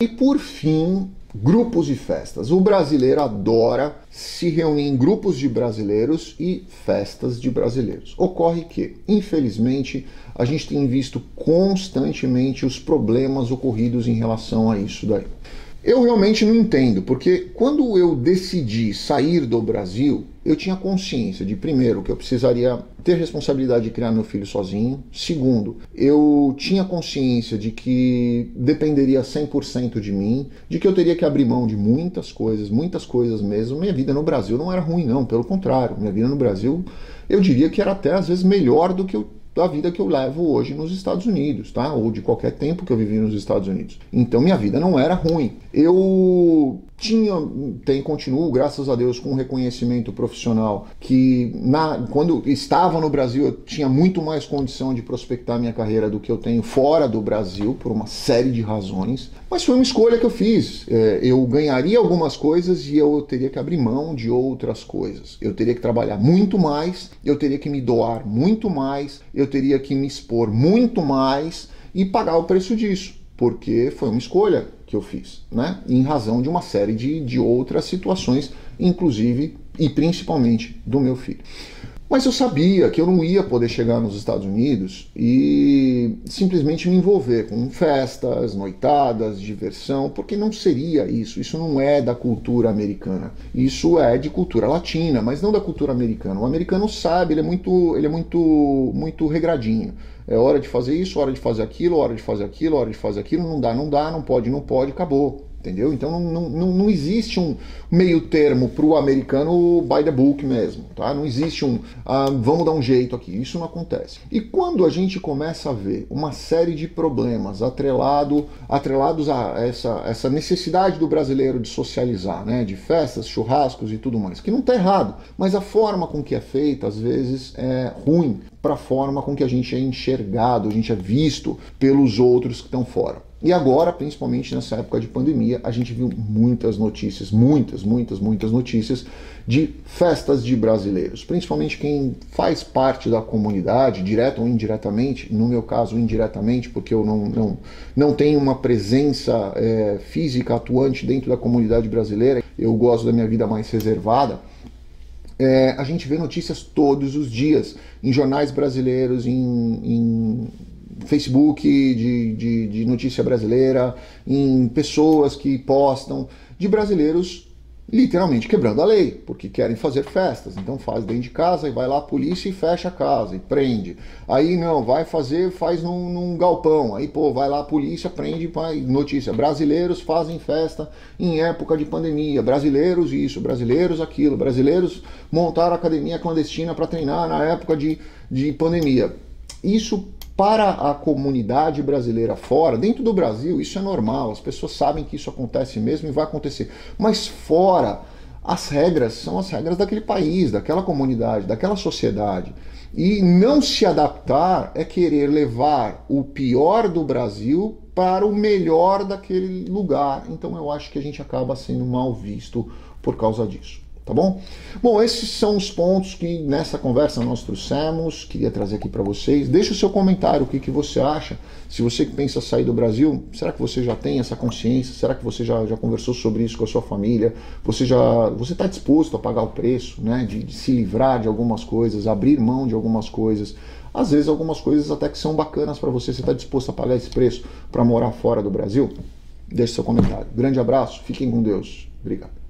E por fim, grupos e festas. O brasileiro adora se reunir em grupos de brasileiros e festas de brasileiros. Ocorre que, infelizmente, a gente tem visto constantemente os problemas ocorridos em relação a isso daí. Eu realmente não entendo, porque quando eu decidi sair do Brasil, eu tinha consciência de, primeiro, que eu precisaria ter responsabilidade de criar meu filho sozinho. Segundo, eu tinha consciência de que dependeria 100% de mim, de que eu teria que abrir mão de muitas coisas, muitas coisas mesmo. Minha vida no Brasil não era ruim, não, pelo contrário. Minha vida no Brasil, eu diria que era até às vezes melhor do que eu da vida que eu levo hoje nos Estados Unidos, tá? Ou de qualquer tempo que eu vivi nos Estados Unidos. Então minha vida não era ruim. Eu tinha, tem, continuo, graças a Deus, com um reconhecimento profissional que na, quando estava no Brasil eu tinha muito mais condição de prospectar minha carreira do que eu tenho fora do Brasil, por uma série de razões. Mas foi uma escolha que eu fiz. É, eu ganharia algumas coisas e eu teria que abrir mão de outras coisas. Eu teria que trabalhar muito mais, eu teria que me doar muito mais, eu teria que me expor muito mais e pagar o preço disso, porque foi uma escolha que eu fiz, né? Em razão de uma série de, de outras situações, inclusive e principalmente do meu filho. Mas eu sabia que eu não ia poder chegar nos Estados Unidos e simplesmente me envolver com festas, noitadas, diversão, porque não seria isso. Isso não é da cultura americana. Isso é de cultura latina, mas não da cultura americana. O americano sabe, ele é muito, ele é muito, muito regradinho. É hora de fazer isso, hora de fazer aquilo, hora de fazer aquilo, hora de fazer aquilo, não dá, não dá, não pode, não pode, acabou entendeu? Então não, não, não existe um meio termo para o americano by the book mesmo, tá? Não existe um ah, vamos dar um jeito aqui, isso não acontece. E quando a gente começa a ver uma série de problemas atrelado, atrelados a essa, essa necessidade do brasileiro de socializar, né? De festas, churrascos e tudo mais, que não está errado, mas a forma com que é feita às vezes é ruim para a forma com que a gente é enxergado, a gente é visto pelos outros que estão fora. E agora, principalmente nessa época de pandemia, a gente viu muitas notícias, muitas, muitas, muitas notícias de festas de brasileiros, principalmente quem faz parte da comunidade, direto ou indiretamente, no meu caso indiretamente, porque eu não, não, não tenho uma presença é, física atuante dentro da comunidade brasileira, eu gosto da minha vida mais reservada. É, a gente vê notícias todos os dias em jornais brasileiros, em, em Facebook de, de, de notícia brasileira, em pessoas que postam, de brasileiros literalmente quebrando a lei, porque querem fazer festas. Então faz dentro de casa e vai lá a polícia e fecha a casa e prende. Aí não, vai fazer, faz num, num galpão. Aí pô, vai lá a polícia, prende, notícia. Brasileiros fazem festa em época de pandemia. Brasileiros isso, brasileiros aquilo. Brasileiros montaram academia clandestina para treinar na época de, de pandemia. Isso para a comunidade brasileira fora, dentro do Brasil, isso é normal, as pessoas sabem que isso acontece mesmo e vai acontecer. Mas fora, as regras são as regras daquele país, daquela comunidade, daquela sociedade. E não se adaptar é querer levar o pior do Brasil para o melhor daquele lugar. Então eu acho que a gente acaba sendo mal visto por causa disso tá bom? Bom, esses são os pontos que nessa conversa nós trouxemos, queria trazer aqui para vocês. Deixa o seu comentário, o que, que você acha. Se você pensa sair do Brasil, será que você já tem essa consciência? Será que você já, já conversou sobre isso com a sua família? Você já você está disposto a pagar o preço, né? De, de se livrar de algumas coisas, abrir mão de algumas coisas. Às vezes algumas coisas até que são bacanas para você. Você está disposto a pagar esse preço para morar fora do Brasil? Deixe seu comentário. Grande abraço, fiquem com Deus. Obrigado.